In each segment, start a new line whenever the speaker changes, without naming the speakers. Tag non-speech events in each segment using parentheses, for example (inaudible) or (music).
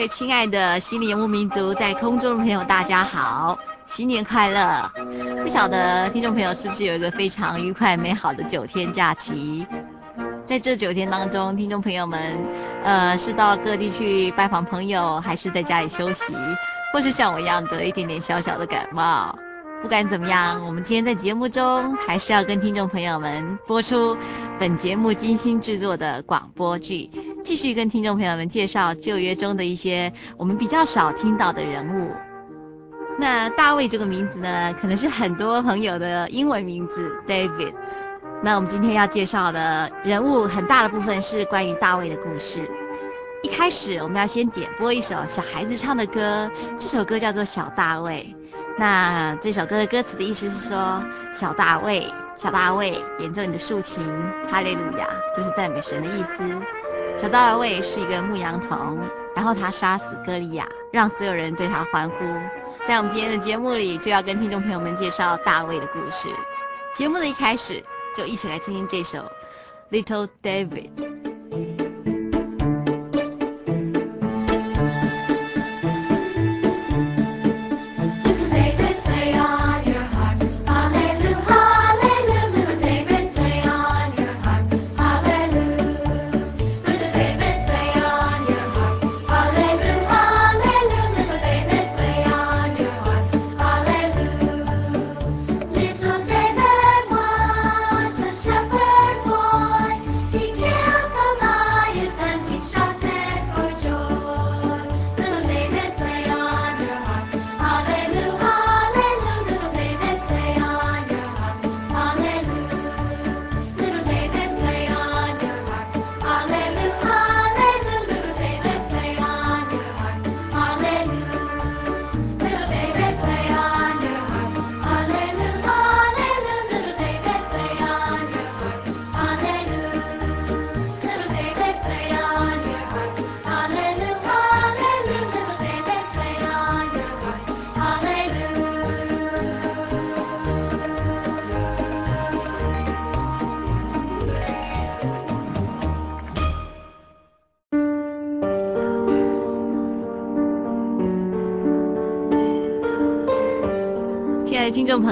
各位亲爱的心灵游牧民族，在空中的朋友，大家好，新年快乐！不晓得听众朋友是不是有一个非常愉快美好的九天假期？在这九天当中，听众朋友们，呃，是到各地去拜访朋友，还是在家里休息，或是像我一样得一点点小小的感冒？不管怎么样，我们今天在节目中还是要跟听众朋友们播出本节目精心制作的广播剧。继续跟听众朋友们介绍旧约中的一些我们比较少听到的人物。那大卫这个名字呢，可能是很多朋友的英文名字 David。那我们今天要介绍的人物很大的部分是关于大卫的故事。一开始我们要先点播一首小孩子唱的歌，这首歌叫做《小大卫》。那这首歌的歌词的意思是说，小大卫，小大卫，演奏你的竖琴，哈利路亚，就是赞美神的意思。小大卫是一个牧羊童，然后他杀死歌利亚，让所有人对他欢呼。在我们今天的节目里，就要跟听众朋友们介绍大卫的故事。节目的一开始，就一起来听听这首《Little David》。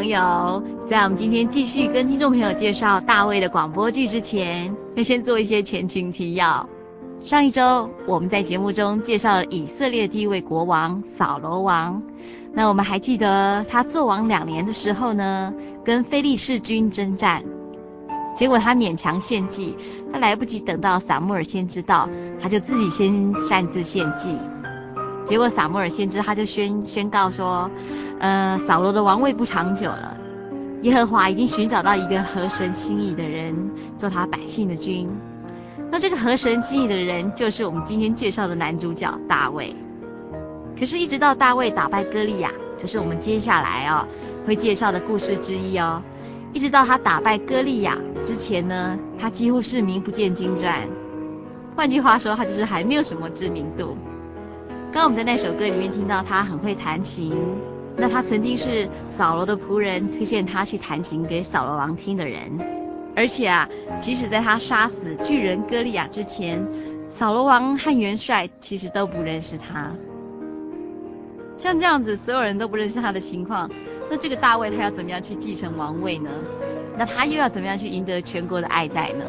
朋友，在我们今天继续跟听众朋友介绍大卫的广播剧之前，要先做一些前情提要。上一周我们在节目中介绍了以色列第一位国王扫罗王。那我们还记得他做王两年的时候呢，跟非利士军征战，结果他勉强献祭，他来不及等到撒母耳先知道，他就自己先擅自献祭。结果撒母耳先知他就宣宣告说。呃，扫罗的王位不长久了。耶和华已经寻找到一个合神心意的人，做他百姓的君。那这个合神心意的人，就是我们今天介绍的男主角大卫。可是，一直到大卫打败歌利亚，就是我们接下来哦会介绍的故事之一哦。一直到他打败歌利亚之前呢，他几乎是名不见经传。换句话说，他就是还没有什么知名度。刚我们在那首歌里面听到他很会弹琴，那他曾经是扫罗的仆人，推荐他去弹琴给扫罗王听的人。而且啊，即使在他杀死巨人歌利亚之前，扫罗王和元帅其实都不认识他。像这样子，所有人都不认识他的情况。那这个大卫他要怎么样去继承王位呢？那他又要怎么样去赢得全国的爱戴呢？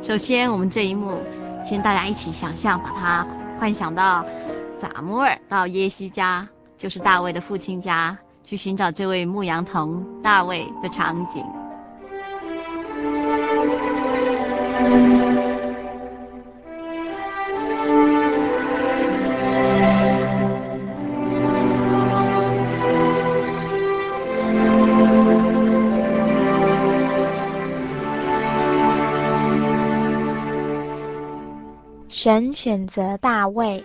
首先，我们这一幕，先大家一起想象，把它幻想到撒母耳到耶西家，就是大卫的父亲家，去寻找这位牧羊童大卫的场景。
神选择大卫。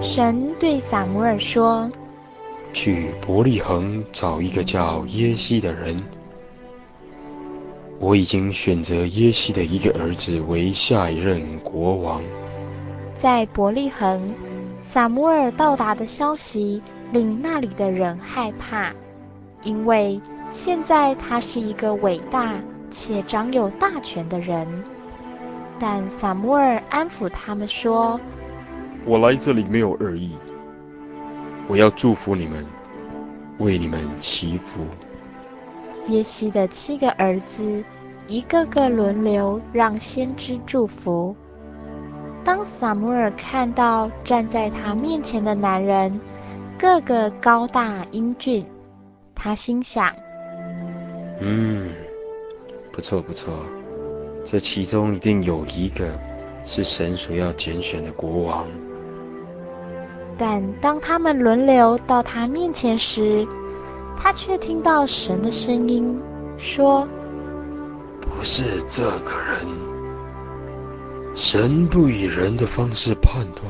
神对撒母耳说：“
去伯利恒找一个叫耶西的人。我已经选择耶西的一个儿子为下一任国王。”
在伯利恒，撒母耳到达的消息令那里的人害怕，因为现在他是一个伟大。且掌有大权的人，但撒母耳安抚他们说：“
我来这里没有恶意，我要祝福你们，为你们祈福。”
耶西的七个儿子一个个轮流让先知祝福。当撒母耳看到站在他面前的男人个个高大英俊，他心想：“
嗯。”不错不错，这其中一定有一个是神所要拣选的国王。
但当他们轮流到他面前时，他却听到神的声音说：“
不是这个人。神不以人的方式判断，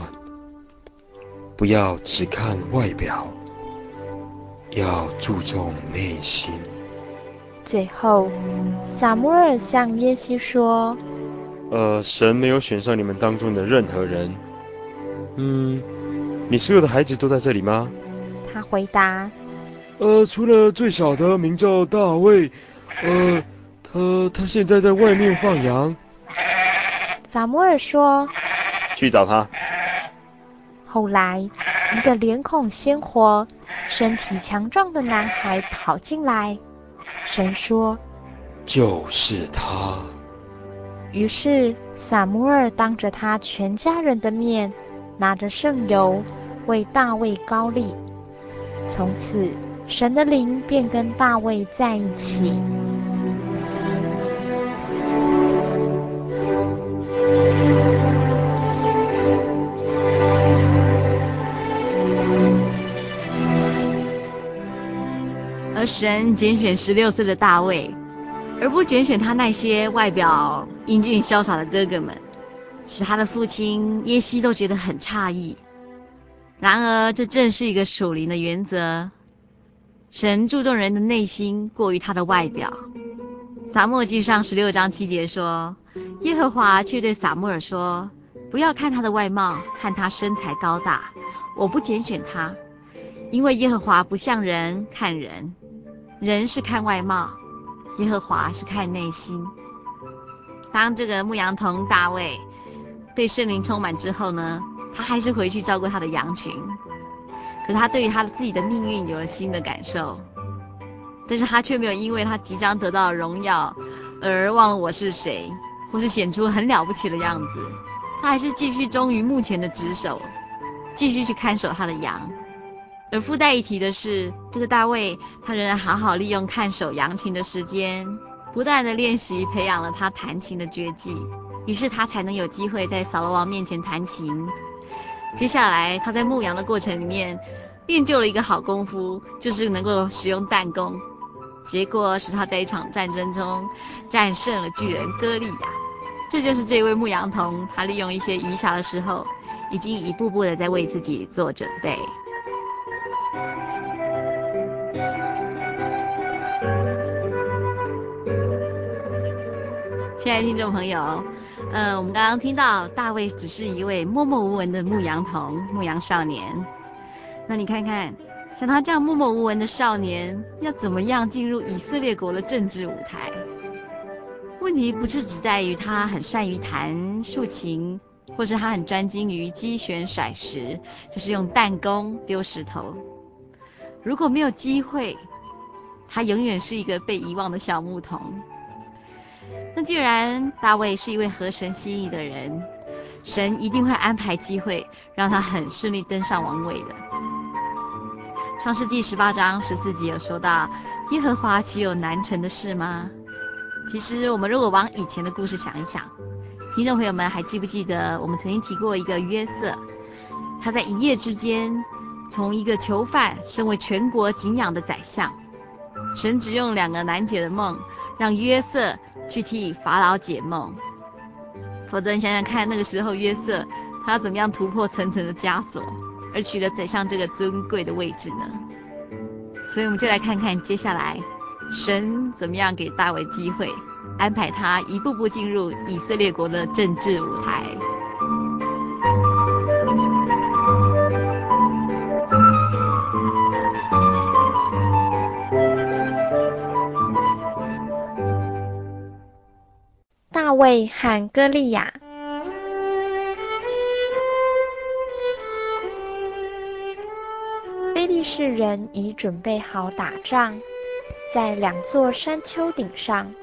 不要只看外表，要注重内心。”
最后，撒母耳向耶西说：“
呃，神没有选上你们当中的任何人。嗯，你所有的孩子都在这里吗？”
他回答：“
呃，除了最小的，名叫大卫。呃，他他现在在外面放羊。”
撒摩尔说：“
去找他。”
后来，一个脸孔鲜活、身体强壮的男孩跑进来。神说：“
就是他。”
于是撒母耳当着他全家人的面，拿着圣油为大卫高立。从此，神的灵便跟大卫在一起。
而神拣选十六岁的大卫，而不拣选他那些外表英俊潇洒的哥哥们，使他的父亲耶西都觉得很诧异。然而，这正是一个属灵的原则。神注重人的内心，过于他的外表。撒母记上十六章七节说：“耶和华却对撒母耳说，不要看他的外貌，看他身材高大，我不拣选他，因为耶和华不像人看人。”人是看外貌，耶和华是看内心。当这个牧羊童大卫被圣灵充满之后呢，他还是回去照顾他的羊群。可是他对于他自己的命运有了新的感受，但是他却没有因为他即将得到荣耀而忘了我是谁，或是显出很了不起的样子。他还是继续忠于目前的职守，继续去看守他的羊。而附带一提的是，这个大卫他仍然好好利用看守羊群的时间，不断的练习，培养了他弹琴的绝技，于是他才能有机会在扫罗王面前弹琴。接下来他在牧羊的过程里面练就了一个好功夫，就是能够使用弹弓，结果使他在一场战争中战胜了巨人歌利亚。这就是这位牧羊童，他利用一些余暇的时候，已经一步步的在为自己做准备。亲爱的听众朋友，呃，我们刚刚听到大卫只是一位默默无闻的牧羊童、牧羊少年。那你看看，像他这样默默无闻的少年，要怎么样进入以色列国的政治舞台？问题不是只在于他很善于弹竖琴，或是他很专精于击旋甩石，就是用弹弓丢石头。如果没有机会，他永远是一个被遗忘的小牧童。那既然大卫是一位合神心意的人，神一定会安排机会让他很顺利登上王位的。创世纪十八章十四节有说到：“耶和华岂有难成的事吗？”其实我们如果往以前的故事想一想，听众朋友们还记不记得我们曾经提过一个约瑟？他在一夜之间从一个囚犯身为全国景仰的宰相。神只用两个难解的梦，让约瑟。去替法老解梦，否则你想想看，那个时候约瑟他怎么样突破层层的枷锁，而取得宰相这个尊贵的位置呢？所以我们就来看看接下来神怎么样给大卫机会，安排他一步步进入以色列国的政治舞台。
卫和歌利亚。非利士人已准备好打仗，在两座山丘顶上，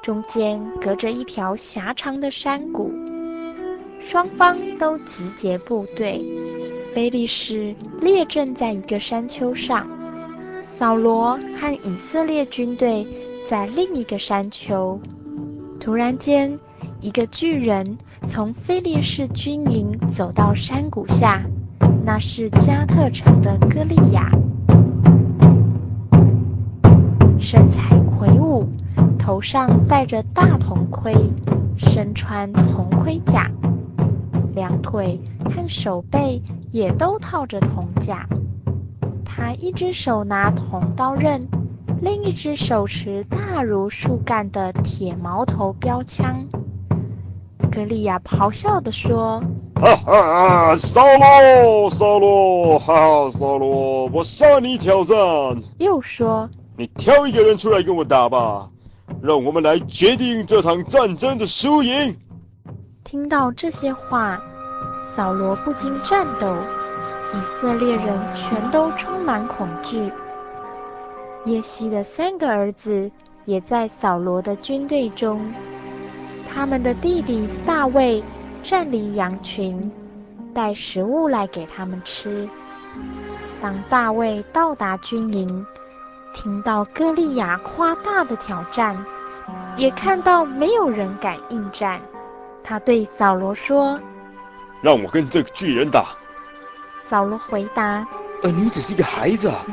中间隔着一条狭长的山谷，双方都集结部队。非利士列阵在一个山丘上，扫罗和以色列军队在另一个山丘。突然间，一个巨人从菲利士军营走到山谷下，那是加特城的歌利亚，身材魁梧，头上戴着大铜盔，身穿铜盔甲，两腿和手背也都套着铜甲。他一只手拿铜刀刃。另一只手持大如树干的铁矛头标枪，格利亚咆哮地说：“哈哈，扫罗，扫罗，哈哈，扫罗，我向你挑战。”又说：“你挑一个人出来跟我打吧，让我们来决定这场战争的输赢。”听到这些话，扫罗不禁颤抖，以色列人全都充满恐惧。耶西的三个儿子也在扫罗的军队中，他们的弟弟大卫占领羊群，带食物来给他们吃。当大卫到达军营，听到歌利亚夸大的挑战，也看到没有人敢应战，他对扫罗说：“让我跟这个巨人打。”扫罗回答：“呃，你只是一个孩子啊。”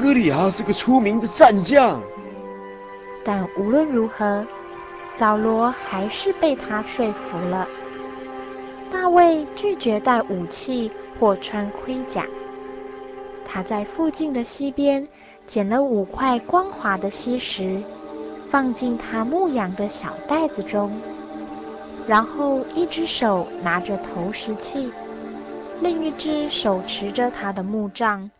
哥利亚是个出名的战将，但无论如何，扫罗还是被他说服了。大卫拒绝带武器或穿盔甲，他在附近的溪边捡了五块光滑的溪石，放进他牧羊的小袋子中，然后一只手拿着投石器，另一只手持着他的木杖。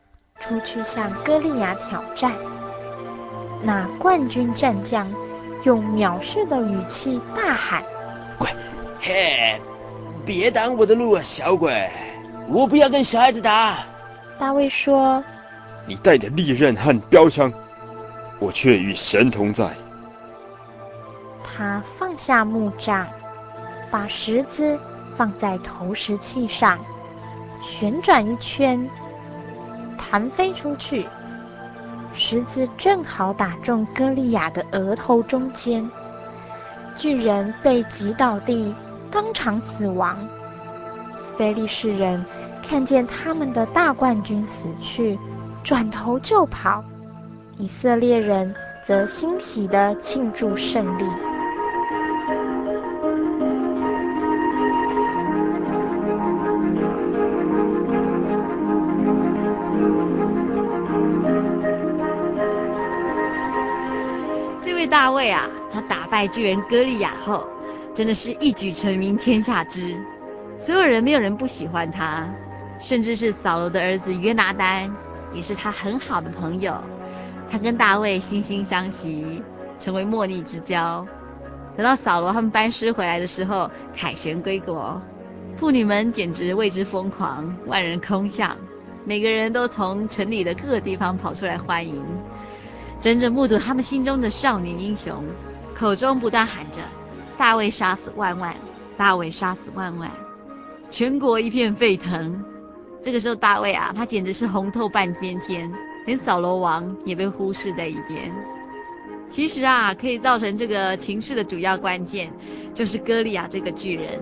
出去向歌利亚挑战，那冠军战将用藐视的语气大喊：“快，嘿，别挡我的路啊，小鬼！我不要跟小孩子打。”大卫说：“你带着利刃和标枪，我却与神同在。”他放下木杖，把石子放在投石器上，旋转一圈。弹飞出去，石子正好打中歌利亚的额头中间，巨人被击倒地，当场死亡。非利士人看见他们的大冠军死去，转头就跑；以色列人则欣喜地庆祝胜利。
大卫啊，他打败巨人歌利亚后，真的是一举成名天下知，所有人没有人不喜欢他，甚至是扫罗的儿子约拿单，也是他很好的朋友。他跟大卫惺惺相惜，成为莫逆之交。等到扫罗他们班师回来的时候，凯旋归国，妇女们简直为之疯狂，万人空巷，每个人都从城里的各个地方跑出来欢迎，真正目睹他们心中的少年英雄，口中不断喊着。大卫杀死万万，大卫杀死万万，全国一片沸腾。这个时候，大卫啊，他简直是红透半边天，连扫罗王也被忽视在一边。其实啊，可以造成这个情势的主要关键，就是歌利亚这个巨人。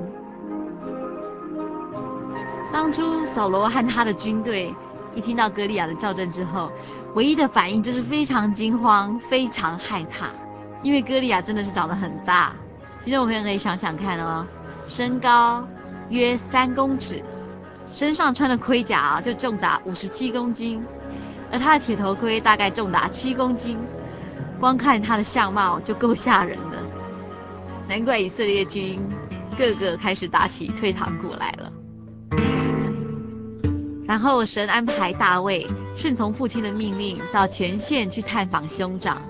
当初扫罗和他的军队一听到歌利亚的叫阵之后，唯一的反应就是非常惊慌，非常害怕，因为歌利亚真的是长得很大。听众朋友可以想想看哦，身高约三公尺，身上穿的盔甲就重达五十七公斤，而他的铁头盔大概重达七公斤，光看他的相貌就够吓人的，难怪以色列军个个开始打起退堂鼓来了。然后神安排大卫顺从父亲的命令，到前线去探访兄长，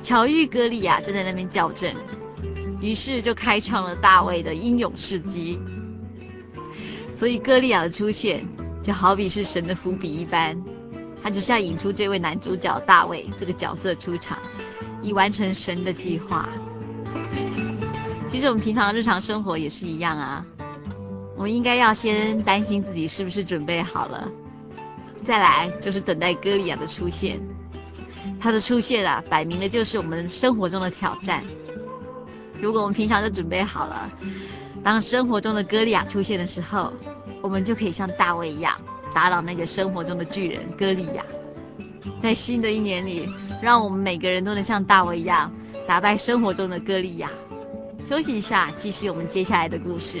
巧遇歌利亚正在那边叫阵。于是就开创了大卫的英勇事迹。所以歌利亚的出现就好比是神的伏笔一般，他就是要引出这位男主角大卫这个角色出场，以完成神的计划。其实我们平常日常生活也是一样啊，我们应该要先担心自己是不是准备好了，再来就是等待歌利亚的出现。他的出现啊，摆明了就是我们生活中的挑战。如果我们平常就准备好了，当生活中的歌利亚出现的时候，我们就可以像大卫一样，打倒那个生活中的巨人歌利亚。在新的一年里，让我们每个人都能像大卫一样，打败生活中的歌利亚。休息一下，继续我们接下来的故事。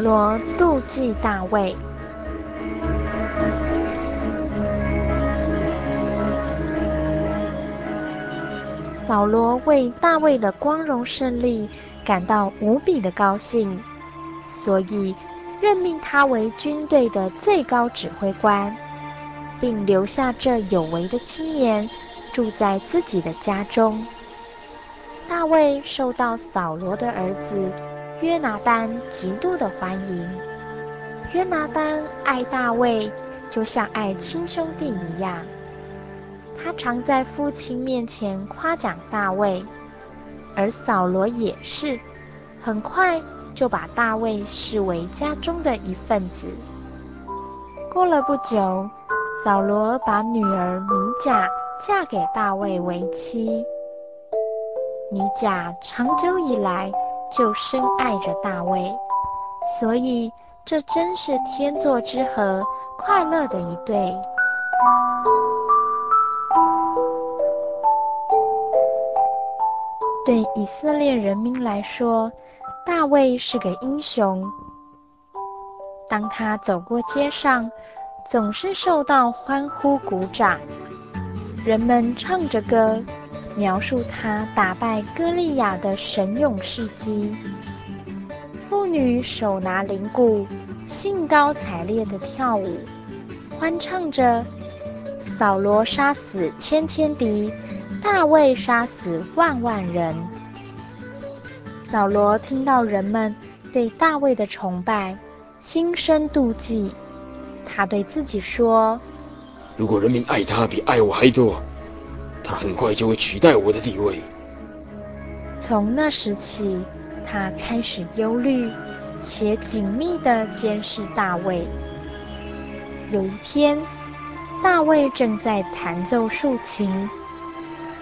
罗妒忌大卫。扫罗为大卫的光荣胜利感到无比的高兴，所以任命他为军队的最高指挥官，并留下这有为的青年住在自己的家中。大卫受到扫罗的儿子约拿单极度的欢迎，约拿单爱大卫，就像爱亲兄弟一样。他常在父亲面前夸奖大卫，而扫罗也是，很快就把大卫视为家中的一份子。过了不久，扫罗把女儿米甲嫁给大卫为妻。米甲长久以来，就深爱着大卫，所以这真是天作之合，快乐的一对。对以色列人民来说，大卫是个英雄。当他走过街上，总是受到欢呼鼓掌，人们唱着歌。描述他打败歌利亚的神勇事迹，妇女手拿铃鼓，兴高采烈地跳舞，欢唱着：“扫罗杀死千千敌，大卫杀死万万人。”扫罗听到人们对大卫的崇拜，心生妒忌。他对自己说：“
如果人民爱他比爱我还多。”他很快就会取代我的地位。
从那时起，他开始忧虑且紧密地监视大卫。有一天，大卫正在弹奏竖琴，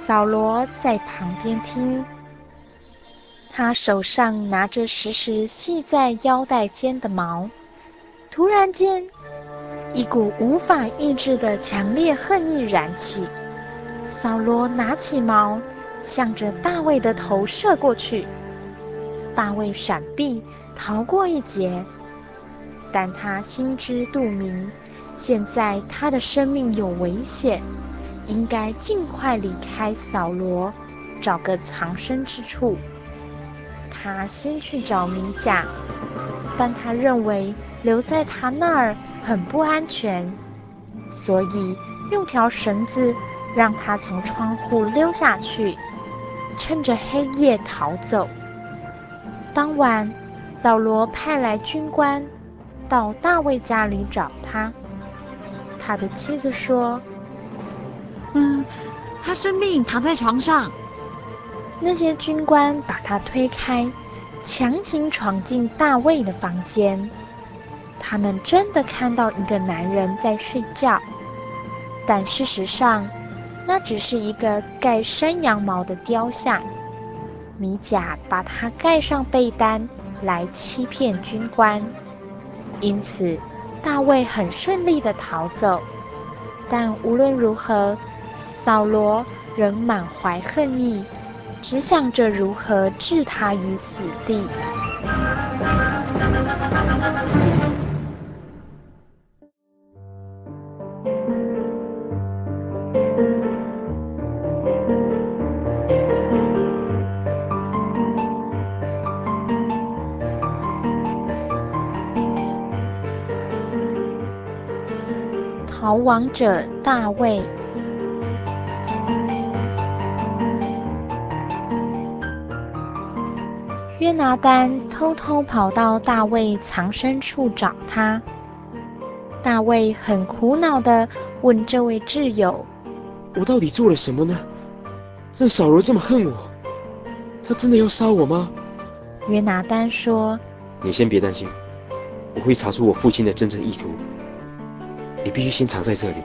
扫罗在旁边听。他手上拿着时时系在腰带间的矛，突然间，一股无法抑制的强烈恨意燃起。扫罗拿起矛，向着大卫的头射过去。大卫闪避，逃过一劫。但他心知肚明，现在他的生命有危险，应该尽快离开扫罗，找个藏身之处。他先去找米甲，但他认为留在他那儿很不安全，所以用条绳子让他从窗户溜下去，趁着黑夜逃走。当晚，扫罗派来军官到大卫家里找他。他的妻子说：“
嗯，他生病躺在床上。”
那些军官把他推开，强行闯进大卫的房间。他们真的看到一个男人在睡觉，但事实上，那只是一个盖山羊毛的雕像。米甲把它盖上被单来欺骗军官，因此大卫很顺利地逃走。但无论如何，扫罗仍满怀恨意。只想着如何置他于死地。逃亡者大卫。约拿丹偷偷跑到大卫藏身处找他。大卫很苦恼的问这位挚友：“
我到底做了什么呢？让扫罗这么恨我？他真的要杀我吗？”
约拿丹说：“
你先别担心，我会查出我父亲的真正意图。你必须先藏在这里，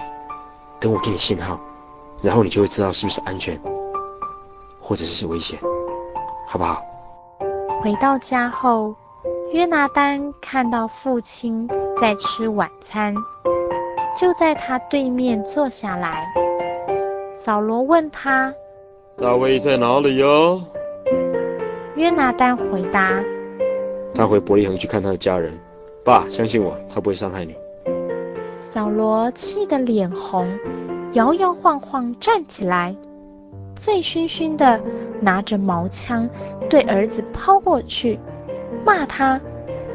等我给你信号，然后你就会知道是不是安全，或者是危险，好不好？”
回到家后，约拿丹看到父亲在吃晚餐，就在他对面坐下来。扫罗问他：“
大卫在哪里哟？”
约拿丹回答：“
他回伯利恒去看他的家人。爸，相信我，他不会伤害你。”
扫罗气得脸红，摇摇晃晃站起来。醉醺醺的拿着毛枪对儿子抛过去，骂他：“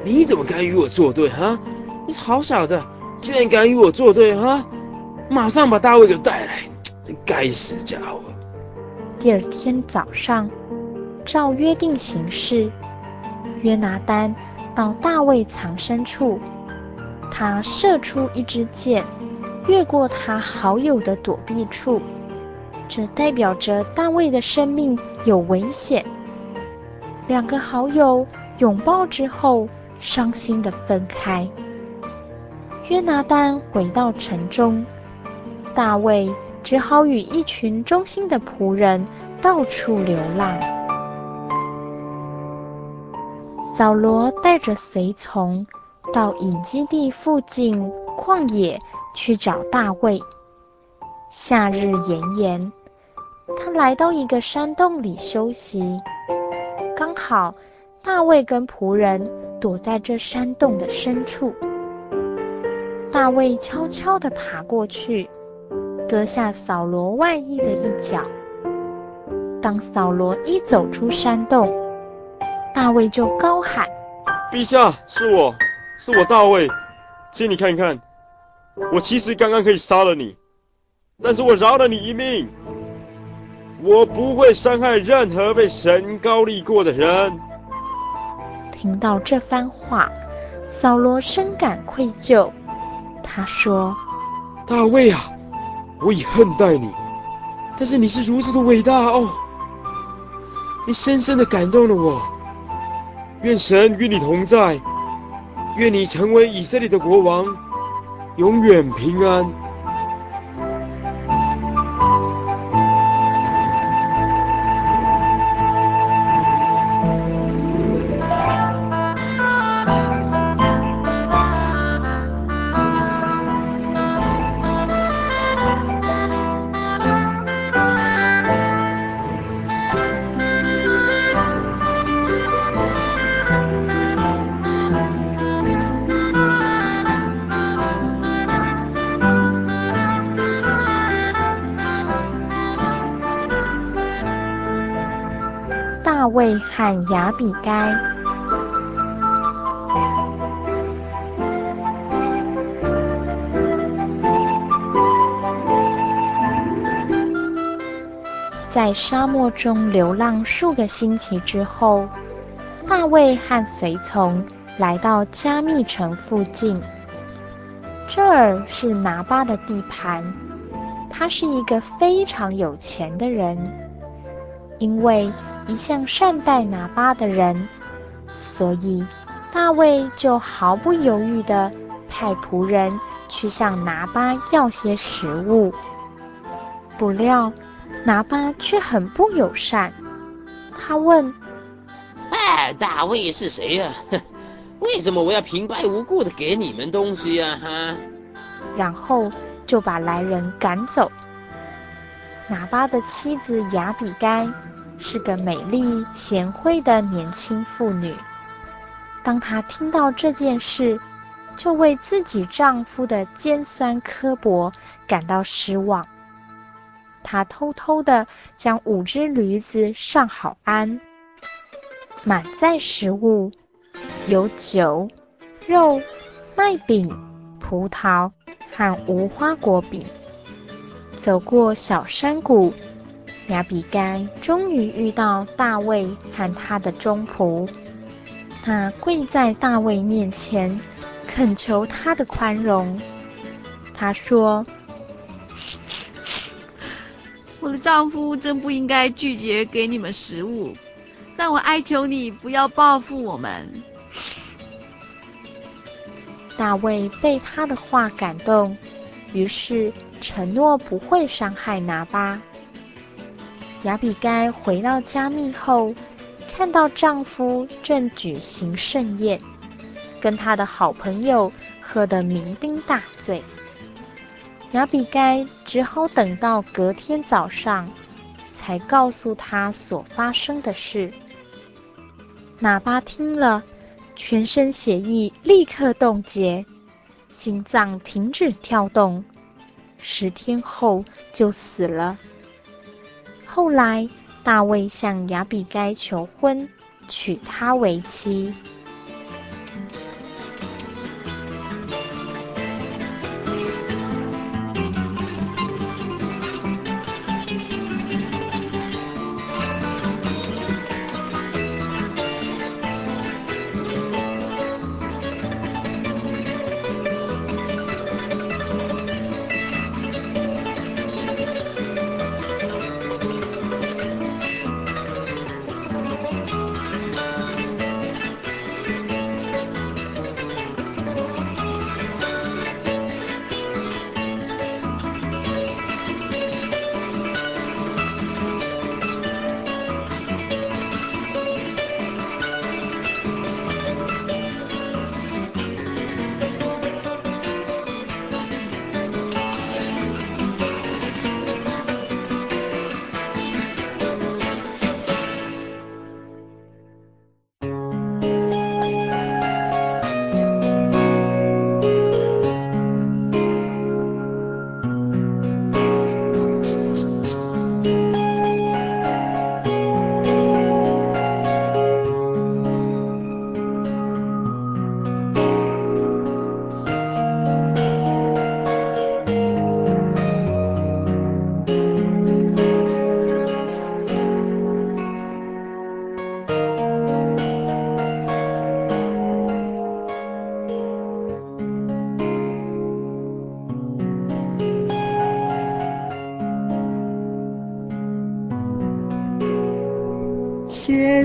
你怎么敢与我作对？哈！你是好小子，居然敢与我作对！哈！马上把大卫给带来，这该死家伙！”
第二天早上，照约定行事，约拿丹到大卫藏身处，他射出一支箭，越过他好友的躲避处。这代表着大卫的生命有危险。两个好友拥抱之后，伤心地分开。约拿单回到城中，大卫只好与一群忠心的仆人到处流浪。扫罗带着随从到隐基地附近旷野去找大卫。夏日炎炎。他来到一个山洞里休息，刚好大卫跟仆人躲在这山洞的深处。大卫悄悄地爬过去，割下扫罗外衣的一角。当扫罗一走出山洞，大卫就高喊：“
陛下，是我，是我大卫，请你看看，我其实刚刚可以杀了你，但是我饶了你一命。”我不会伤害任何被神高立过的人。
听到这番话，扫罗深感愧疚。他说：“
大卫啊，我已恨待你，但是你是如此的伟大哦，你深深的感动了我。愿神与你同在，愿你成为以色列的国王，永远平安。
和亚比该。在沙漠中流浪数个星期之后，大卫和随从来到加密城附近。这儿是拿巴的地盘，他是一个非常有钱的人，因为。一向善待拿巴的人，所以大卫就毫不犹豫地派仆人去向拿巴要些食物。不料拿巴却很不友善，他问：“
哎，大卫是谁呀？(laughs) 为什么我要平白无故的给你们东西呀？”哈，
然后就把来人赶走。拿巴的妻子雅比该。是个美丽贤惠的年轻妇女。当她听到这件事，就为自己丈夫的尖酸刻薄感到失望。她偷偷地将五只驴子上好鞍，满载食物，有酒、肉、麦饼、葡萄和无花果饼，走过小山谷。亚比该终于遇到大卫和他的忠仆，他跪在大卫面前，恳求他的宽容。他说：“
我的丈夫真不应该拒绝给你们食物，但我哀求你不要报复我们。”
大卫被他的话感动，于是承诺不会伤害拿八。亚比该回到加密后，看到丈夫正举行盛宴，跟他的好朋友喝得酩酊大醉。亚比该只好等到隔天早上，才告诉他所发生的事。喇叭听了，全身血液立刻冻结，心脏停止跳动，十天后就死了。后来，大卫向亚比该求婚，娶她为妻。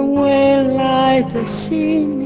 未来的信念。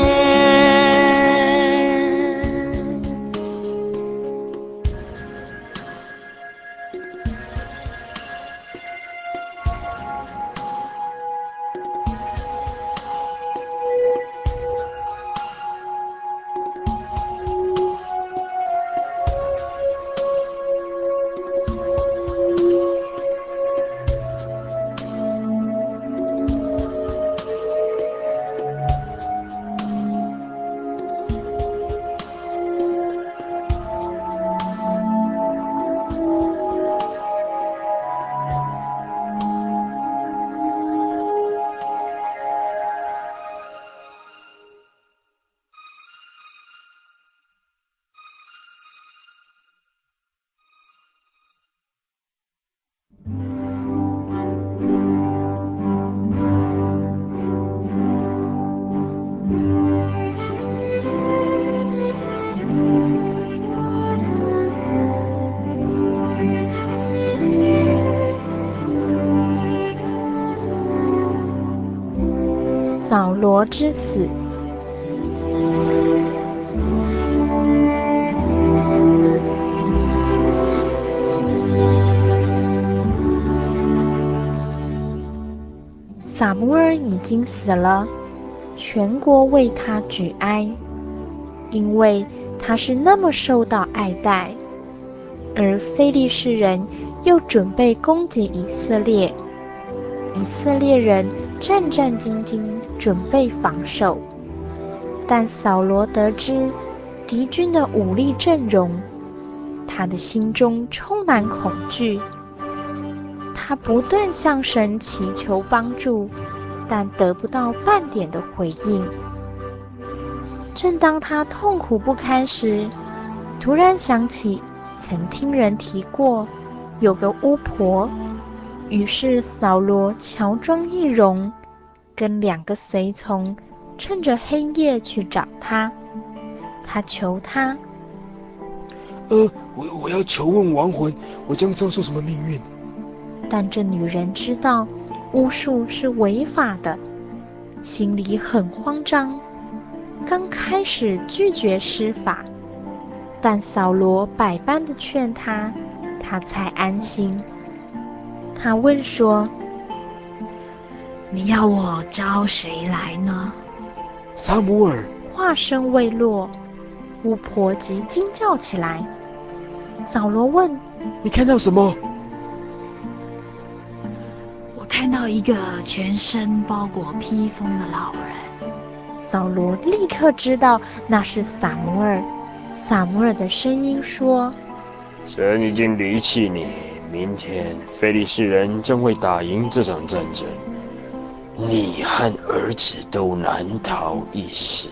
之死。撒母耳已经死了，全国为他举哀，因为他是那么受到爱戴。而非利士人又准备攻击以色列，以色列人战战兢兢，准备防守。但扫罗得知敌军的武力阵容，他的心中充满恐惧。他不断向神祈求帮助，但得不到半点的回应。正当他痛苦不堪时，突然想起曾听人提过有个巫婆，于是扫罗乔装易容，跟两个随从趁着黑夜去找他。他求她：“
呃，我我要求问亡魂，我将遭受什么命运？”
但这女人知道巫术是违法的，心里很慌张，刚开始拒绝施法，但扫罗百般的劝她，她才安心。她问说：“
你要我招谁来呢？”
撒母耳。
话声未落，巫婆即惊叫起来。扫罗问：“
你看到什么？”
我看到一个全身包裹披风的老人，
扫罗立刻知道那是撒母耳。撒母耳的声音说：“
神已经离弃你，明天非利士人将会打赢这场战争，你和儿子都难逃一死。”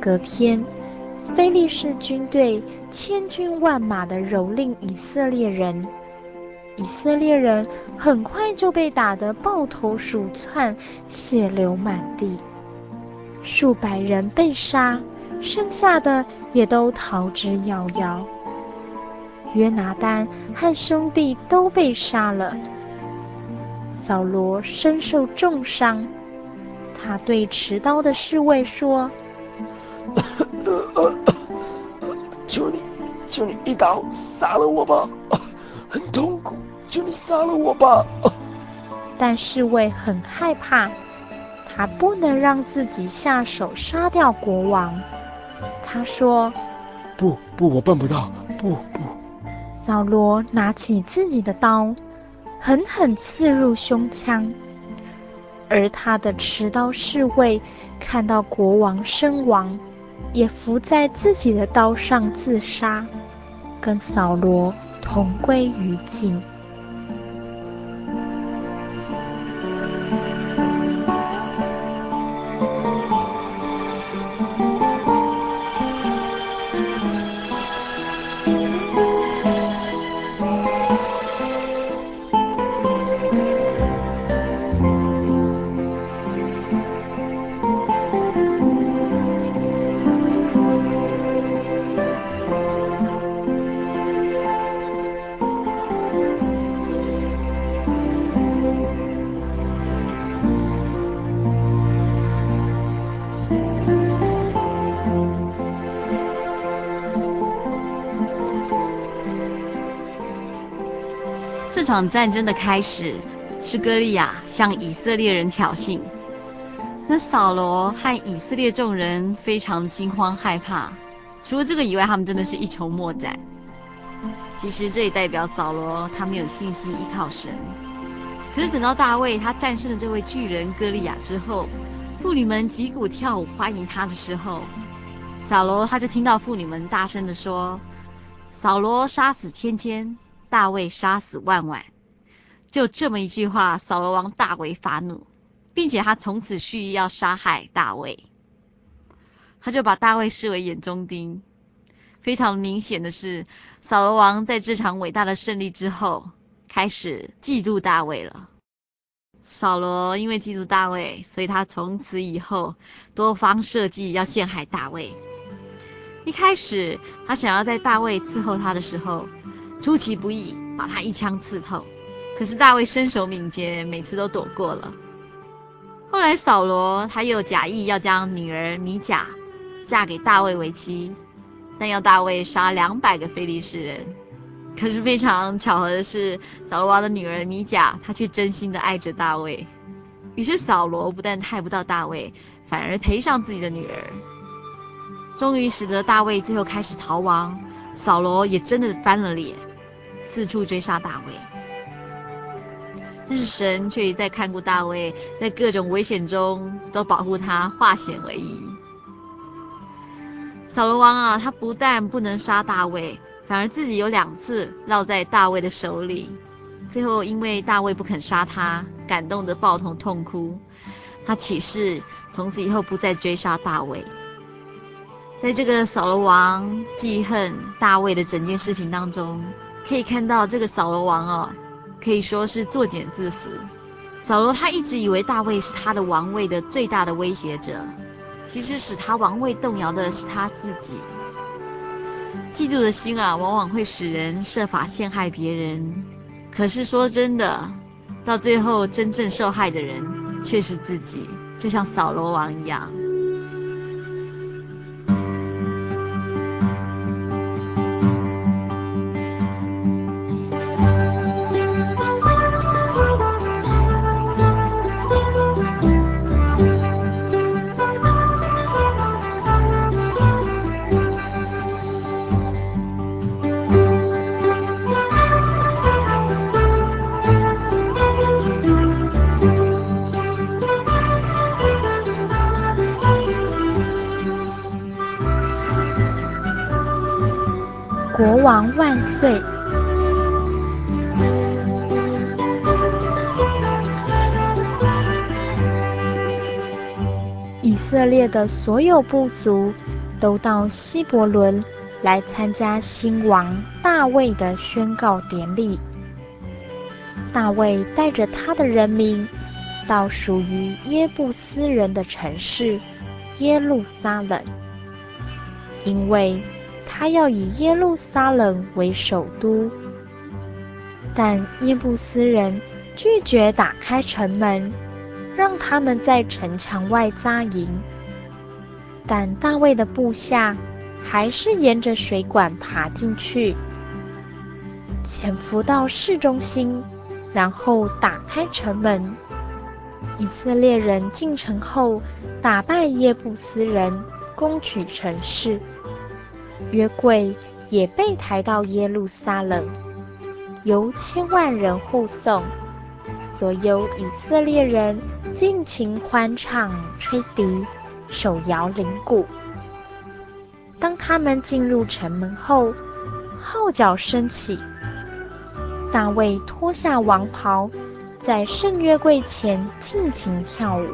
隔天，非利士军队千军万马的蹂躏以色列人。以色列人很快就被打得抱头鼠窜，血流满地，数百人被杀，剩下的也都逃之夭夭。约拿单和兄弟都被杀了。扫罗身受重伤，他对持刀的侍卫说：“ (coughs)
求你，求你一刀杀了我吧，很痛苦，求你杀了我吧。”
但侍卫很害怕，他不能让自己下手杀掉国王。他说：“
不不，我办不到，不不。”
扫罗拿起自己的刀，狠狠刺入胸腔。而他的持刀侍卫看到国王身亡，也伏在自己的刀上自杀，跟扫罗同归于
尽。场战争的开始是歌利亚向以色列人挑衅，那扫罗和以色列众人非常惊慌害怕。除了这个以外，他们真的是一筹莫展。其实这也代表扫罗他没有信心依靠神。可是等到大卫他战胜了这位巨人歌利亚之后，妇女们击鼓跳舞欢迎他的时候，扫罗他就听到妇女们大声的说：“扫罗杀死千千。”大卫杀死万万，就这么一句话，扫罗王大为发怒，并且他从此蓄意要杀害大卫。他就把大卫视为眼中钉。非常明显的是，扫罗王在这场伟大的胜利之后，开始嫉妒大卫了。扫罗因为嫉妒大卫，所以他从此以后多方设计要陷害大卫。一开始，他想要在大卫伺候他的时候，出其不意，把他一枪刺透。可是大卫身手敏捷，每次都躲过了。后来扫罗他又假意要将女儿米甲嫁给大卫为妻，但要大卫杀两百个非利士人。可是非常巧合的是，扫罗王的女儿米甲，她却真心的爱着大卫。于是扫罗不但害不到大卫，反而赔上自己的女儿，终于使得大卫最后开始逃亡。扫罗也真的翻了脸。四处追杀大卫，但是神却一再看顾大卫，在各种危险中都保护他，化险为夷。扫罗王啊，他不但不能杀大卫，反而自己有两次落在大卫的手里。最后因为大卫不肯杀他，感动的抱头痛哭。他起誓从此以后不再追杀大卫。在这个扫罗王记恨大卫的整件事情当中，可以看到这个扫罗王哦，可以说是作茧自缚。扫罗他一直以为大卫是他的王位的最大的威胁者，其实使他王位动摇的是他自己。嫉妒的心啊，往往会使人设法陷害别人。可是说真的，到最后真正受害的人却是自己，就像扫罗王一
样。的所有部族都到希伯伦来参加新王大卫的宣告典礼。大卫带着他的人民到属于耶布斯人的城市耶路撒冷，因为。他要以耶路撒冷为首都，但耶布斯人拒绝打开城门，让他们在城墙外扎营。但大卫的部下还是沿着水管爬进去，潜伏到市中心，然后打开城门。以色列人进城后，打败耶布斯人，攻取城市。约柜也被抬到耶路撒冷，由千万人护送。所有以色列人尽情欢唱、吹笛。手摇铃鼓。当他们进入城门后，号角升起，大卫脱下王袍，在圣约柜前尽情跳舞。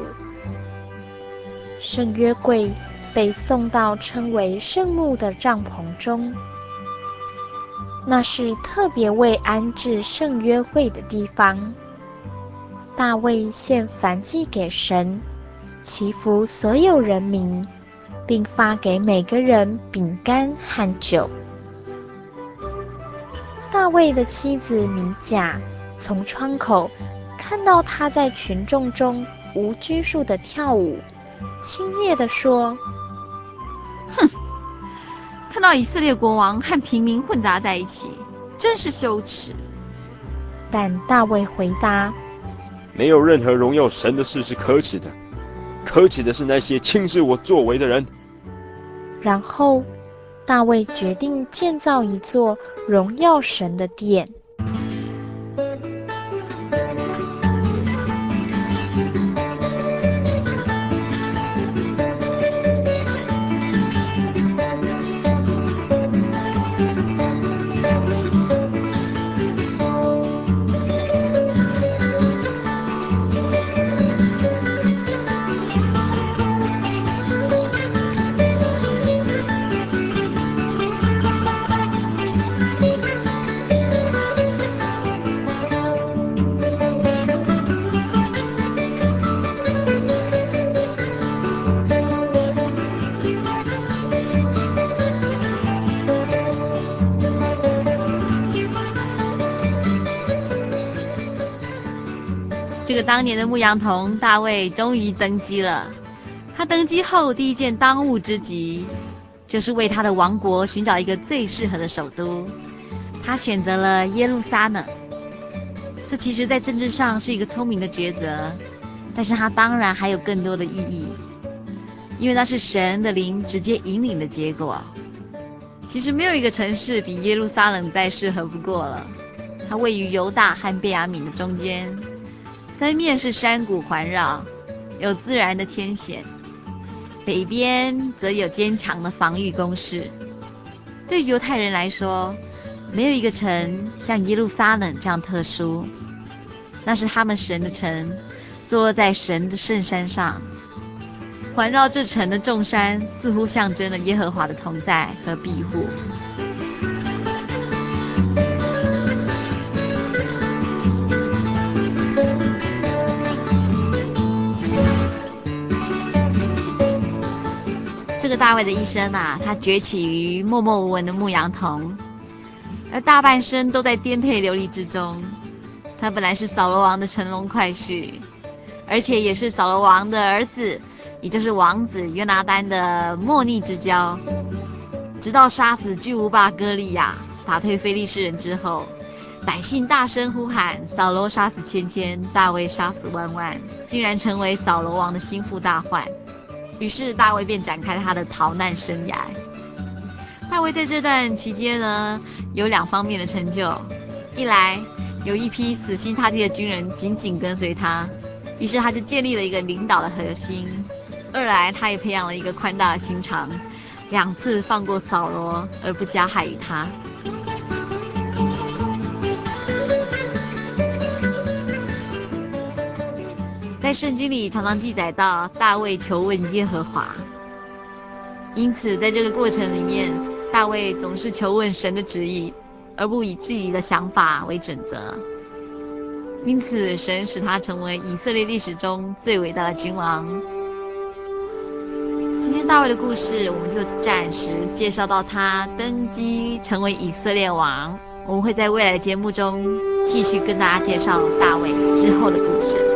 圣约柜被送到称为圣墓的帐篷中，那是特别为安置圣约柜的地方。大卫献燔祭给神。祈福所有人民，并发给每个人饼干和酒。大卫的妻子米甲从窗口看到他在群众中无拘束的跳舞，轻蔑地说：“
哼，看到以色列国王和平民混杂在一起，真是羞耻。”
但大卫回答：“
没有任何荣耀神的事是可耻的。”可耻的是那些轻视我作为的人。
然后，大卫决定建造一座荣耀神的殿。
当年的牧羊童大卫终于登基了。他登基后第一件当务之急，就是为他的王国寻找一个最适合的首都。他选择了耶路撒冷。这其实，在政治上是一个聪明的抉择，但是它当然还有更多的意义，因为那是神的灵直接引领的结果。其实没有一个城市比耶路撒冷再适合不过了。它位于犹大和便雅悯的中间。三面是山谷环绕，有自然的天险；北边则有坚强的防御工事。对犹太人来说，没有一个城像耶路撒冷这样特殊。那是他们神的城，坐落在神的圣山上。环绕这城的众山，似乎象征了耶和华的同在和庇护。这个大卫的一生啊，他崛起于默默无闻的牧羊童，而大半生都在颠沛流离之中。他本来是扫罗王的乘龙快婿，而且也是扫罗王的儿子，也就是王子约拿单的莫逆之交。直到杀死巨无霸歌利亚，打退非利士人之后，百姓大声呼喊：“扫罗杀死千千，大卫杀死万万”，竟然成为扫罗王的心腹大患。于是大卫便展开他的逃难生涯。大卫在这段期间呢，有两方面的成就：一来有一批死心塌地的军人紧紧跟随他，于是他就建立了一个领导的核心；二来他也培养了一个宽大的心肠，两次放过扫罗而不加害于他。在圣经里常常记载到大卫求问耶和华，因此在这个过程里面，大卫总是求问神的旨意，而不以自己的想法为准则。因此，神使他成为以色列历史中最伟大的君王。今天大卫的故事，我们就暂时介绍到他登基成为以色列王。我们会在未来的节目中继续跟大家介绍大卫之后的故事。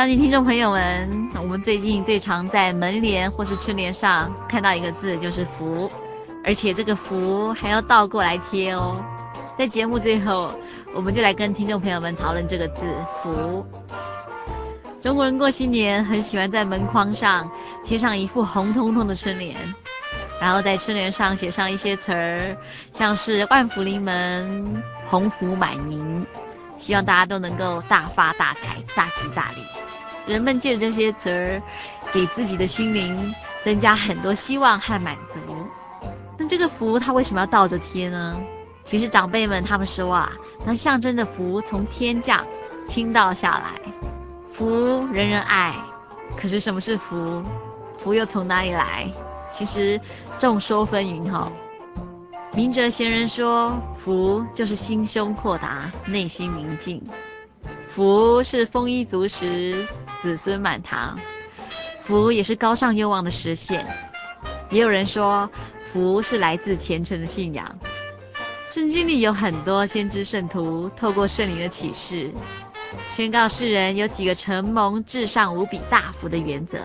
相信听众朋友们，我们最近最常在门帘或是春联上看到一个字，就是“福”，而且这个“福”还要倒过来贴哦。在节目最后，我们就来跟听众朋友们讨论这个字“福”。中国人过新年很喜欢在门框上贴上一副红彤彤的春联，然后在春联上写上一些词儿，像是“万福临门”“鸿福满盈”，希望大家都能够大发大财、大吉大利。人们借着这些词儿，给自己的心灵增加很多希望和满足。那这个福，它为什么要倒着贴呢？其实长辈们他们说啊，那象征着福从天降，倾倒下来。福人人爱，可是什么是福？福又从哪里来？其实众说纷纭哈。明哲贤人说，福就是心胸阔达，内心宁静。福是丰衣足食。子孙满堂，福也是高尚愿望的实现。也有人说，福是来自虔诚的信仰。圣经里有很多先知圣徒，透过圣灵的启示，宣告世人有几个承蒙至上无比大福的原则，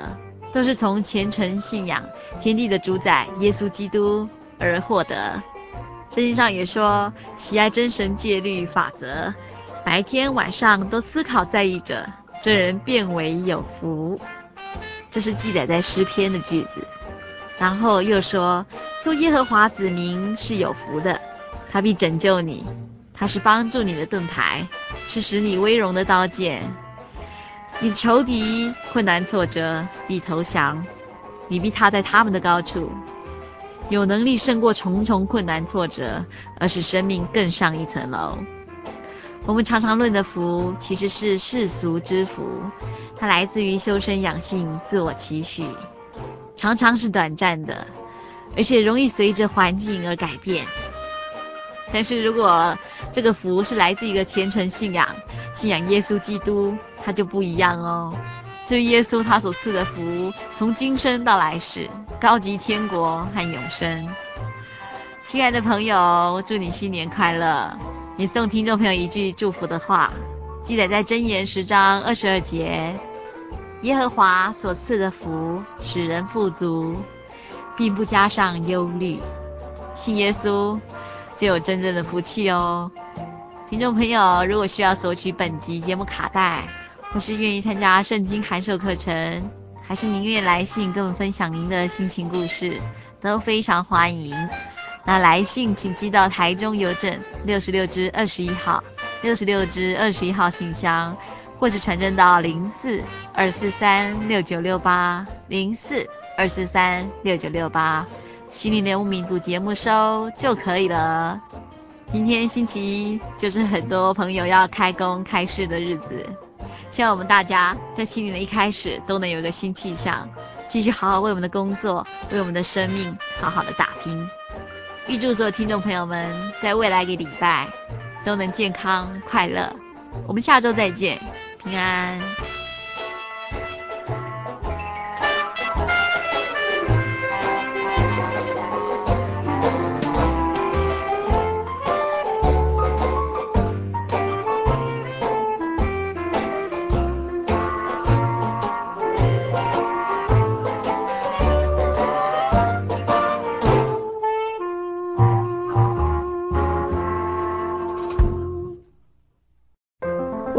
都是从虔诚信仰天地的主宰耶稣基督而获得。圣经上也说，喜爱真神戒律法则，白天晚上都思考在意着。这人便为有福。这是记载在诗篇的句子。然后又说，做耶和华子民是有福的，他必拯救你，他是帮助你的盾牌，是使你威荣的刀剑。你仇敌困难挫折必投降，你必踏在他们的高处，有能力胜过重重困难挫折，而使生命更上一层楼。我们常常论的福，其实是世俗之福，它来自于修身养性、自我期许，常常是短暂的，而且容易随着环境而改变。但是如果这个福是来自一个虔诚信仰，信仰耶稣基督，它就不一样哦。就耶稣他所赐的福，从今生到来世，高级天国和永生。亲爱的朋友，祝你新年快乐！你送听众朋友一句祝福的话，记载在箴言十章二十二节：耶和华所赐的福，使人富足，并不加上忧虑。信耶稣，就有真正的福气哦。听众朋友，如果需要索取本集节目卡带，或是愿意参加圣经函授课程，还是您愿意来信跟我们分享您的心情故事，都非常欢迎。那来信请寄到台中邮政六十六支二十一号，六十六支二十一号信箱，或是传真到零四二四三六九六八零四二四三六九六八，心灵游牧民族节目收就可以了。明天星期一，就是很多朋友要开工开市的日子，希望我们大家在新年的一开始都能有一个新气象，继续好好为我们的工作，为我们的生命好好的打拼。预祝所有听众朋友们在未来一个礼拜都能健康快乐。我们下周再见，平安。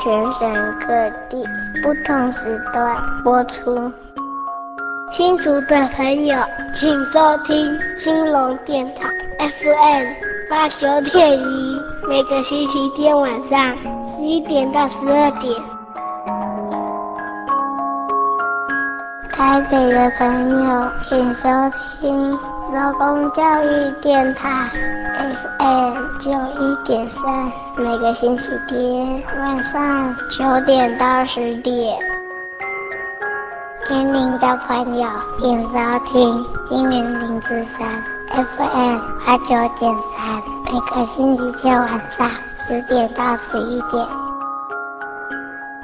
全省各地不同时段播出。新竹的朋友，请收听兴隆电台 FM 八九点一，每个星期天晚上十一点到十二点。台北的朋友，请收听劳工教育电台 FM 九一点三。每个星期天晚上九点到十点，年龄的朋友请收听金元零之三 FM 八九点三，每个星期天晚上十点到十一点。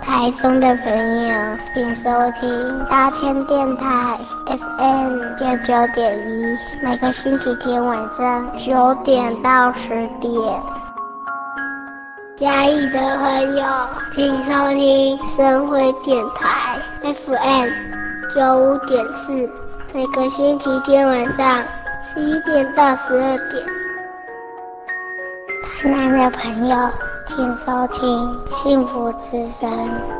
台中的朋友请收听大千电台 FM 九九点一，每个星期天晚上九点到十点。嘉义的朋友，请收听深辉电台 FM 九五点四，每个星期天晚上十一点到十二点。台南的朋友，请收听幸福之声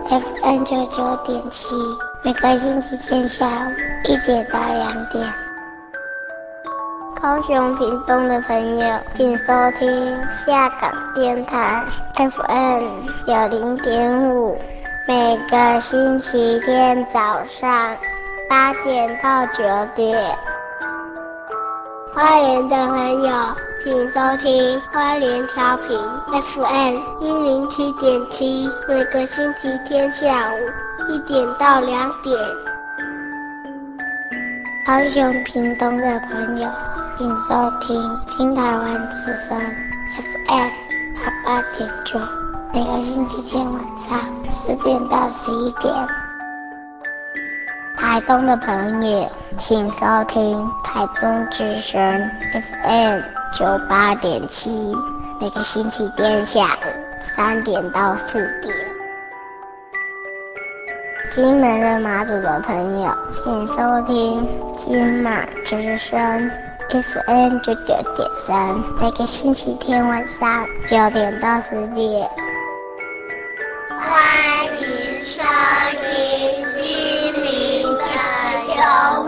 FM 九九点七，每个星期天下午一点到两点。高雄屏东的朋友，请收听下港电台 FM 九零点五，每个星期天早上八点到九点。花莲的朋友，请收听花莲调频 FM 一零七点七，每个星期天下午一点到两点。高雄屏东的朋友，请收听金台湾之声 FM 八八点九，每个星期天晚上十点到十一点。台东的朋友，请收听台东之声 FM 九八点七，每个星期天下午三点到四点。金门的马祖的朋友，请收听金马之声 FM 九九点三，每个星期天晚上九点到十点。欢迎收听心灵的游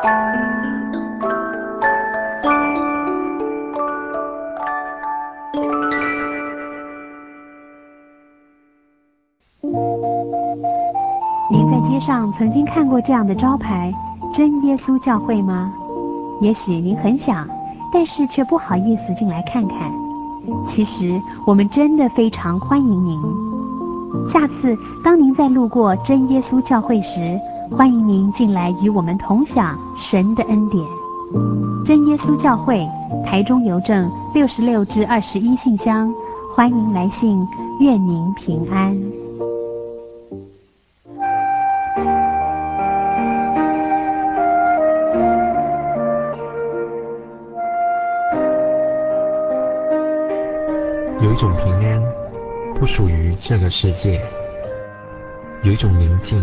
您在街上曾经看过这样的招牌“真耶稣教会”吗？也许您很想，但是却不好意思进来看看。其实我们真的非常欢迎您。下次当您再路过真耶稣教会时，欢迎您进来与我们同享神的恩典。真耶稣教会，台中邮政六十六至二十一信箱，欢迎来信，愿您平安。
有一种平安，不属于这个世界；有一种宁静，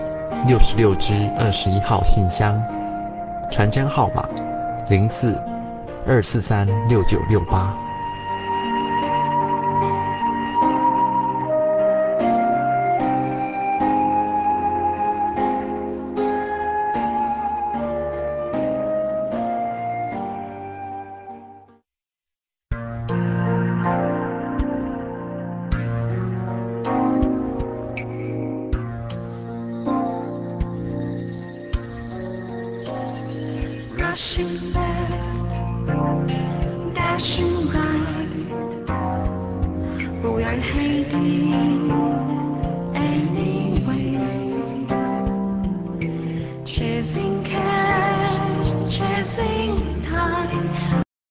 六十六支二十一号信箱，传真号码零四二四三六九六八。